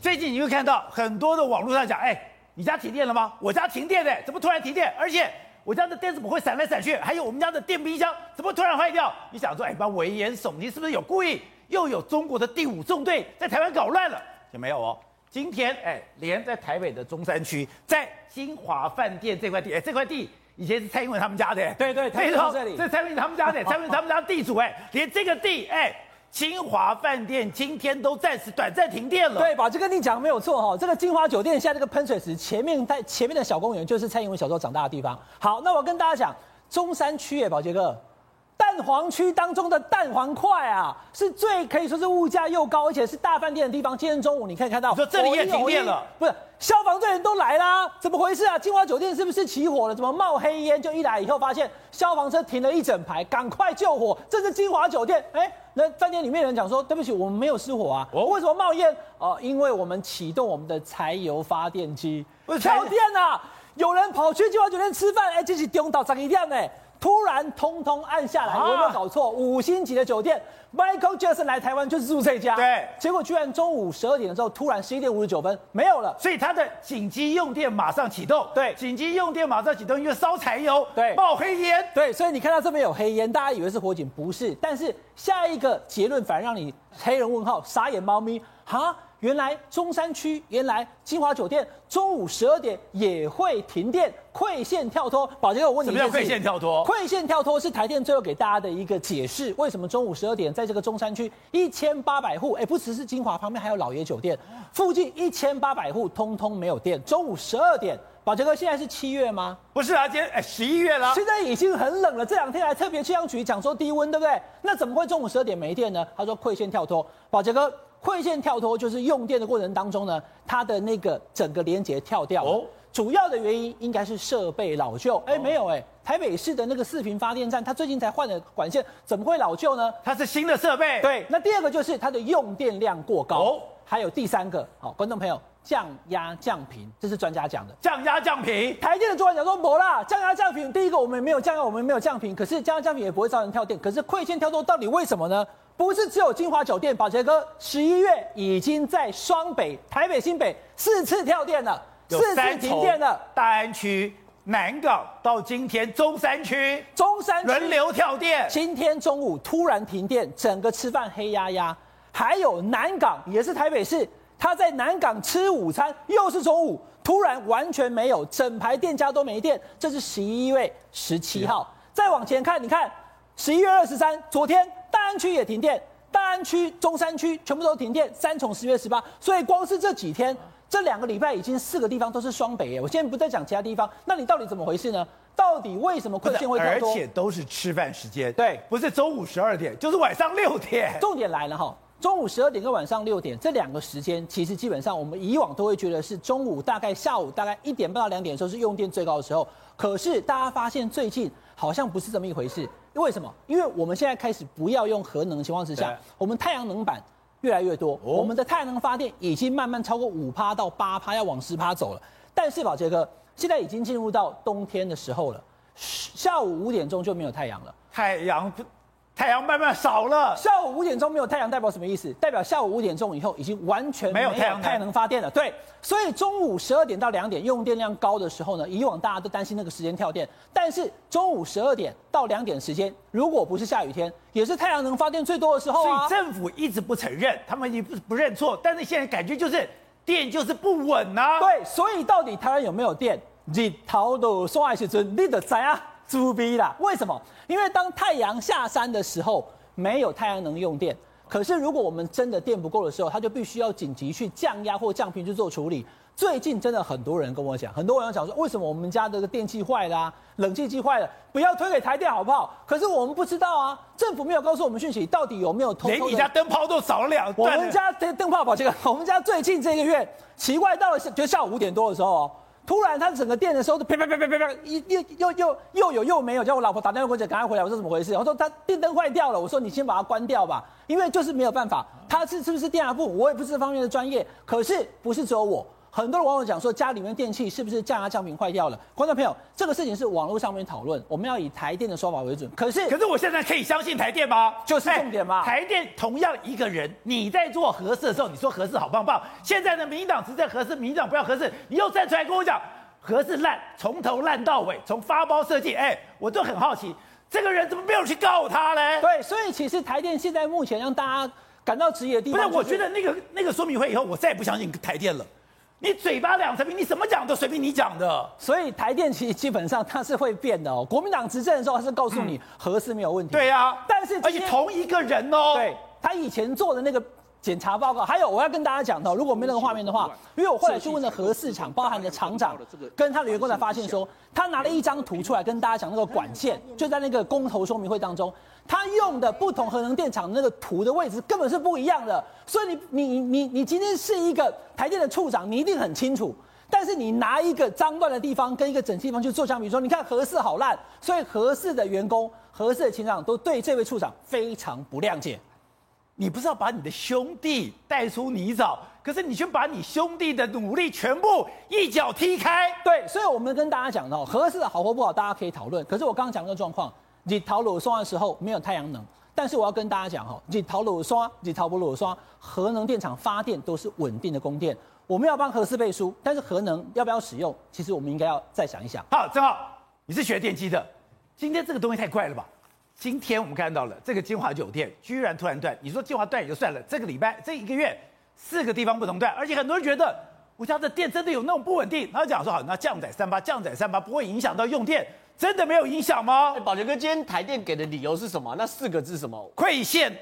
最近你会看到很多的网络上讲，哎，你家停电了吗？我家停电嘞，怎么突然停电？而且我家的电怎么会闪来闪去？还有我们家的电冰箱怎么突然坏掉？你想说，哎，把危言耸听，是不是有故意？又有中国的第五纵队在台湾搞乱了？也没有哦。今天，哎，连在台北的中山区，在金华饭店这块地，哎，这块地以前是蔡英文他们家的，对对，没错，这里，这蔡英文他们家的，蔡英文他们家地主，哎，连这个地，哎。金华饭店今天都暂时短暂停电了。对，宝杰哥，你讲没有错哈。这个金华酒店现在这个喷水池前面在前面的小公园，就是蔡英文小时候长大的地方。好，那我跟大家讲，中山区耶，宝杰哥。蛋黄区当中的蛋黄块啊，是最可以说是物价又高，而且是大饭店的地方。今天中午你可以看到，说这里也停电了，不是消防队员都来啦，怎么回事啊？金华酒店是不是起火了？怎么冒黑烟？就一来以后发现消防车停了一整排，赶快救火。这是金华酒店，哎，那饭店里面的人讲说，对不起，我们没有失火啊，哦，为什么冒烟？哦，因为我们启动我们的柴油发电机，跳电啊！有人跑去金华酒店吃饭，哎，这是中岛十一点呢。突然通通按下来，我有没有搞错？五星级的酒店，Michael Jackson 来台湾就是住这家。对，结果居然中午十二点的时候，突然十一点五十九分没有了，所以他的紧急用电马上启动。对，紧急用电马上启动，因为烧柴油，对，冒黑烟。对，所以你看到这边有黑烟，大家以为是火警，不是。但是下一个结论反而让你黑人问号，傻眼猫咪，哈。原来中山区，原来金华酒店中午十二点也会停电，馈线跳脱。宝杰，我问你，什么叫馈线跳脱？馈线跳脱是台电最后给大家的一个解释，为什么中午十二点在这个中山区一千八百户，哎，不只是金华，旁边还有老爷酒店，附近一千八百户通通没有电。中午十二点，宝杰哥，现在是七月吗？不是啊，今天哎十一月了，现在已经很冷了。这两天还特别气象局讲说低温，对不对？那怎么会中午十二点没电呢？他说馈线跳脱，宝杰哥。馈线跳脱就是用电的过程当中呢，它的那个整个连接跳掉了。哦，主要的原因应该是设备老旧。哎，没有哎，台北市的那个四平发电站，它最近才换了管线，怎么会老旧呢？它是新的设备。对，那第二个就是它的用电量过高。哦，还有第三个，好，观众朋友，降压降频，这是专家讲的。降压降频，台电的主管讲说，没啦，降压降频，第一个我们没有降压，我们没有降频，可是降压降频也不会造成跳电。可是馈线跳脱到底为什么呢？不是只有金华酒店，宝杰哥，十一月已经在双北、台北、新北四次跳电了，四次停电了。大安区、南港到今天中山区，中山区轮流跳电。今天中午突然停电，整个吃饭黑压压。还有南港也是台北市，他在南港吃午餐，又是中午突然完全没有，整排店家都没电。这是十一月十七号。再往前看，你看十一月二十三，昨天。大安区也停电，大安区、中山区全部都停电。三重十月十八，所以光是这几天，这两个礼拜已经四个地方都是双北耶。我现在不再讲其他地方，那你到底怎么回事呢？到底为什么困境会跳脱？而且都是吃饭时间，对，不是中午十二点，就是晚上六点。重点来了哈，中午十二点跟晚上六点这两个时间，其实基本上我们以往都会觉得是中午大概下午大概一点半到两点的时候是用电最高的时候，可是大家发现最近好像不是这么一回事。为什么？因为我们现在开始不要用核能的情况之下，我们太阳能板越来越多，哦、我们的太阳能发电已经慢慢超过五趴到八趴，要往十趴走了。但是宝杰哥，现在已经进入到冬天的时候了，下午五点钟就没有太阳了，太阳。太阳慢慢少了，下午五点钟没有太阳代表什么意思？代表下午五点钟以后已经完全没有太阳太阳能发电了。对，所以中午十二点到两点用电量高的时候呢，以往大家都担心那个时间跳电，但是中午十二点到两点时间，如果不是下雨天，也是太阳能发电最多的时候啊。所以政府一直不承认，他们已经不不认错，但是现在感觉就是电就是不稳呐。对，所以到底台湾有没有电？日头都晒时阵，你得知啊。猪逼啦！为什么？因为当太阳下山的时候，没有太阳能用电。可是如果我们真的电不够的时候，它就必须要紧急去降压或降频去做处理。最近真的很多人跟我讲，很多人讲说，为什么我们家这个电器坏了啊，冷气机坏了，不要推给台电好不好？可是我们不知道啊，政府没有告诉我们讯息，到底有没有偷偷？连你家灯泡都少了两段。我们家灯灯泡，宝杰哥，我们家最近这个月奇怪到了，就下午五点多的时候哦。突然，他整个电的时候，啪啪啪啪啪啪，一又又又又有又没有，叫我老婆打电话过去，赶快回来。我说怎么回事？我说他电灯坏掉了。我说你先把它关掉吧，因为就是没有办法。他是是不是电压不？我也不是这方面的专业。可是不是只有我，很多的网友讲说，家里面电器是不是降压降频坏掉了？观众朋友，这个事情是网络上面讨论，我们要以台电的说法为准。可是，可是我现在可以相信台电吗？就是重点嘛。台电同样一个人，你在做核四的时候，你说核四好棒棒。现在的民进党执政核四，民进党不要核四，你又站出来跟我讲核四烂，从头烂到尾，从发包设计，哎，我就很好奇，这个人怎么没有去告他呢？对，所以其实台电现在目前让大家感到质疑的地方，不是，我觉得那个那个说明会以后，我再也不相信台电了。你嘴巴两层皮，你怎么讲都随便你讲的。所以台电其实基本上它是会变的哦。国民党执政的时候，它是告诉你核是没有问题。对呀，但是而且同一个人哦。对，他以前做的那个检查报告，还有我要跟大家讲的，如果没那个画面的话，因为我后来去问了核四厂，包含的厂长跟他的员工才发现说，他拿了一张图出来跟大家讲那个管线，就在那个公投说明会当中。他用的不同核能电厂那个图的位置根本是不一样的，所以你你你你今天是一个台电的处长，你一定很清楚。但是你拿一个脏乱的地方跟一个整齐地方去做相比，说你看核四好烂，所以核四的员工、核四的厂长都对这位处长非常不谅解。你不是要把你的兄弟带出泥沼，可是你却把你兄弟的努力全部一脚踢开。对，所以我们跟大家讲到核四的好或不好，大家可以讨论。可是我刚刚讲那个状况。日头落山的时候没有太阳能，但是我要跟大家讲哈，日头落山，日头不落山，核能电厂发电都是稳定的供电。我们要帮核四背书，但是核能要不要使用，其实我们应该要再想一想。好，正好你是学电机的，今天这个东西太怪了吧？今天我们看到了这个金华酒店居然突然断，你说金华断也就算了，这个礼拜这一个月四个地方不同断，而且很多人觉得我家的电真的有那种不稳定？他讲说好，那降载三八，降载三八不会影响到用电。真的没有影响吗？宝杰哥，今天台电给的理由是什么？那四个字是什么？馈线，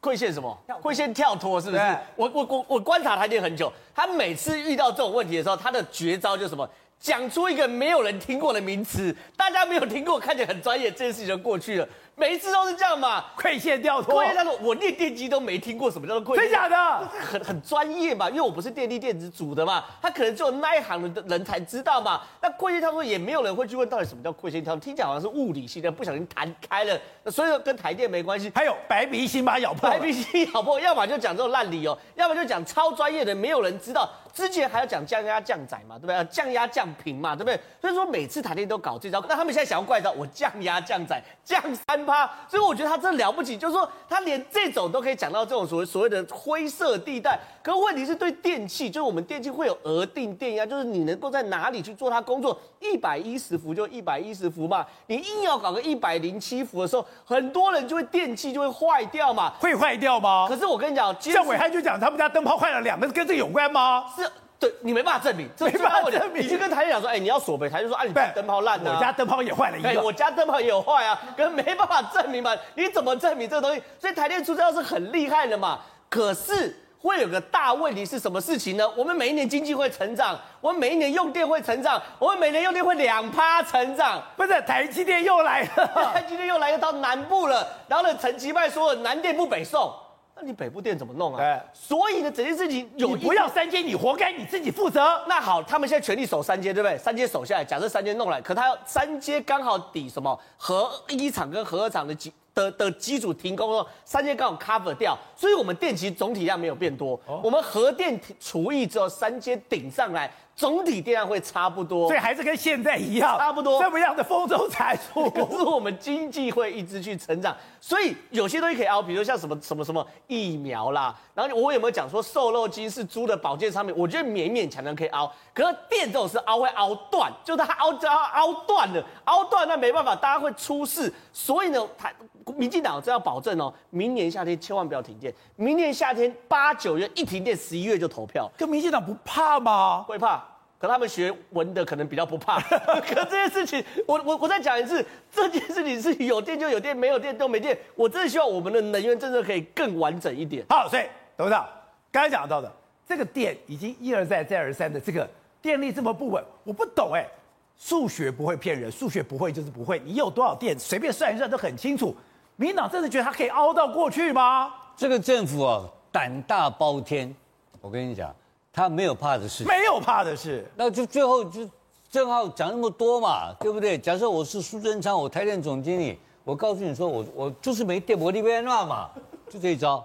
馈线什么？馈线跳脱是不是？我我我我观察台电很久，他每次遇到这种问题的时候，他的绝招就是什么？讲出一个没有人听过的名词，大家没有听过，看起来很专业，这件事情就过去了。每一次都是这样嘛，馈线掉脱。馈线掉脱，我念电机都没听过什么叫做馈线。真假的？很很专业嘛，因为我不是电力电子组的嘛，他可能只有那一行的人才知道嘛。那馈线跳脱也没有人会去问到底什么叫馈线跳脱，听起来好像是物理性的，不小心弹开了，所以说跟台电没关系。还有白鼻心把它咬破，白鼻心咬破，要么就讲这种烂理由，要么就讲超专业的，没有人知道。之前还要讲降压降载嘛，对不对？降压降频嘛，对不对？所以说每次台电都搞这招，那他们现在想要怪招，我降压降载降三趴，所以我觉得他真了不起，就是说他连这种都可以讲到这种所谓所谓的灰色地带。可问题是对电器，就是我们电器会有额定电压，就是你能够在哪里去做它工作，一百一十伏就一百一十伏嘛，你硬要搞个一百零七伏的时候，很多人就会电器就会坏掉嘛，会坏掉吗？可是我跟你讲，像伟汉就讲他们家灯泡坏了两个，跟这有关吗？是。对，你没办法证明，这没办法证明。你去跟台电讲说，哎，你要锁北，台电说，啊，你灯泡烂了，我家灯泡也坏了一个，哎，我家灯泡也有坏啊，可是没办法证明嘛，你怎么证明这个东西？所以台电出招是很厉害的嘛。可是会有个大问题是什么事情呢？我们每一年经济会成长，我们每一年用电会成长，我们每年用电会两趴成长。不是，台积电又来了，台积电又来到南部了，然后呢，陈其迈说南电不北送。那你北部电怎么弄啊？对，所以呢，整件事情有你不要三阶，你活该，你自己负责。那好，他们现在全力守三阶，对不对？三阶守下来，假设三阶弄来，可他要三阶刚好抵什么？核一厂跟核二厂的基的的机组停工了，三阶刚好 cover 掉，所以我们电其实总体量没有变多。哦、我们核电除役之后，三阶顶上来。总体电量会差不多，所以还是跟现在一样，差不多这么样的丰收财富。可是我们经济会一直去成长，所以有些东西可以熬，比如像什么什么什么疫苗啦。然后我有没有讲说瘦肉精是猪的保健商品？我觉得勉勉强强可以熬。可是电这种是熬会熬断，就是它熬就要凹断了，熬断那没办法，大家会出事。所以呢，台民进党这要保证哦，明年夏天千万不要停电。明年夏天八九月一停电，十一月就投票。跟民进党不怕吗？会怕。可他们学文的可能比较不怕，可这件事情，我我我再讲一次，这件事情是有电就有电，没有电都没电。我真的希望我们的能源政策可以更完整一点。好，所以董事长刚才讲到的这个电已经一而再再而三的这个电力这么不稳，我不懂哎，数学不会骗人，数学不会就是不会，你有多少电随便算一算都很清楚。民进党真的觉得他可以凹到过去吗？这个政府啊，胆大包天，我跟你讲。他没有怕的事，没有怕的事，那就最后就正好讲那么多嘛，对不对？假设我是苏贞昌，我台电总经理，我告诉你说，我我就是没电，我那边乱嘛，就这一招，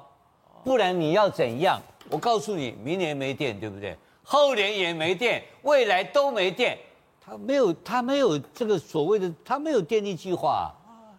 不然你要怎样？我告诉你，明年没电，对不对？后年也没电，未来都没电。他没有，他没有这个所谓的，他没有电力计划啊。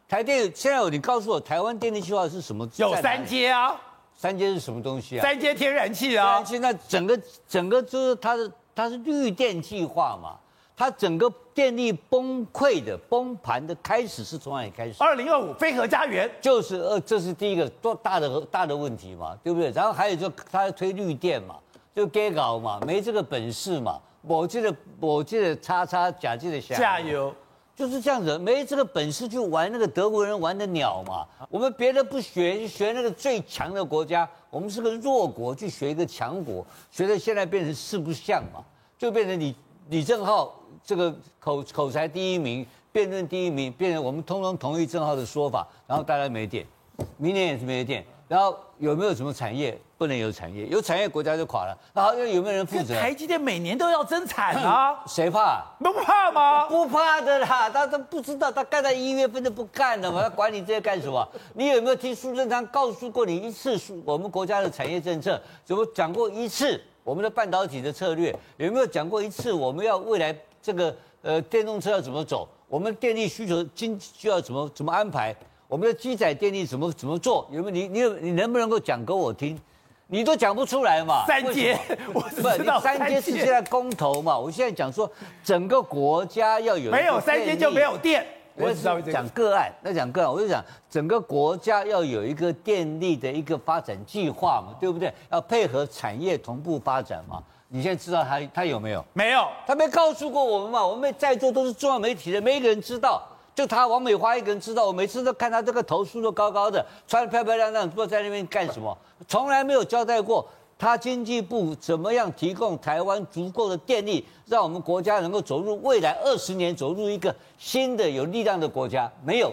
台电现在有，你告诉我，台湾电力计划是什么？有三阶啊，三阶是什么东西啊？三阶天然气啊。天然气那整个整个就是它的，它是绿电计划嘛。它整个电力崩溃的崩盘的开始是从哪里开始？二零二五飞核家园就是呃，这是第一个多大的大的问题嘛，对不对？然后还有就他推绿电嘛，就给搞嘛，没这个本事嘛。我记得我记得叉叉假记得加油。就是这样子，没这个本事去玩那个德国人玩的鸟嘛。我们别的不学，就学那个最强的国家。我们是个弱国，去学一个强国，学的现在变成四不像嘛，就变成李李正浩这个口口才第一名，辩论第一名，变成我们通通同意正浩的说法，然后大家没电，明年也是没电。然后有没有什么产业不能有产业？有产业国家就垮了。然后有没有人负责？台积电每年都要增产啊，谁怕？不怕吗？不怕的啦，他都不知道，他干到一月份就不干了嘛，他管你这些干什么？你有没有听苏贞昌告诉过你一次？我们国家的产业政策怎么讲过一次？我们的半导体的策略有没有讲过一次？我们要未来这个呃电动车要怎么走？我们电力需求经需要怎么怎么安排？我们的机载电力怎么怎么做？有没有你你有你能不能够讲给我听？你都讲不出来嘛？三阶，我知道三阶是现在公投嘛？我现在讲说整个国家要有没有三阶就没有电。我知道讲个案，那讲个案，我就讲整个国家要有一个电力的一个发展计划嘛，对不对？要配合产业同步发展嘛？你现在知道他他有没有？没有，他没告诉过我们嘛？我们在座都是重要媒体的，没一个人知道。就他王美花一个人知道，我每次都看他这个头梳都高高的，穿得漂漂亮亮，不知道在那边干什么，从来没有交代过他经济部怎么样提供台湾足够的电力，让我们国家能够走入未来二十年走入一个新的有力量的国家，没有，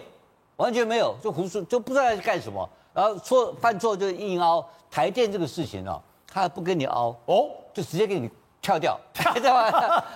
完全没有，就胡说，就不知道在干什么，然后错犯错就硬凹台电这个事情哦，他不跟你凹哦，就直接给你跳掉，知道吗？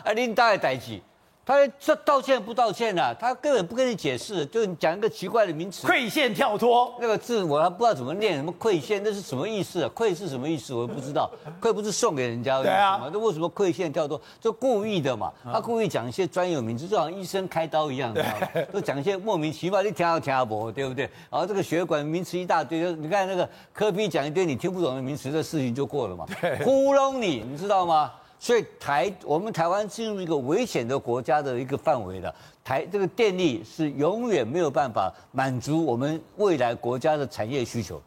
啊，拎大的代志。他这道歉不道歉啊？他根本不跟你解释，就讲一个奇怪的名词，馈线跳脱那个字，我还不知道怎么念，什么馈线，那是什么意思啊？馈是什么意思？我也不知道。馈不是送给人家的意思吗？那为什么馈线跳脱？就故意的嘛。他故意讲一些专有名词，就好像医生开刀一样，知道吗？都讲一些莫名其妙，你听都听不懂，对不对？然后这个血管名词一大堆，就你看那个科比讲一堆你听不懂的名词，这事情就过了嘛。糊弄你，你知道吗？所以台我们台湾进入一个危险的国家的一个范围了，台这个电力是永远没有办法满足我们未来国家的产业需求。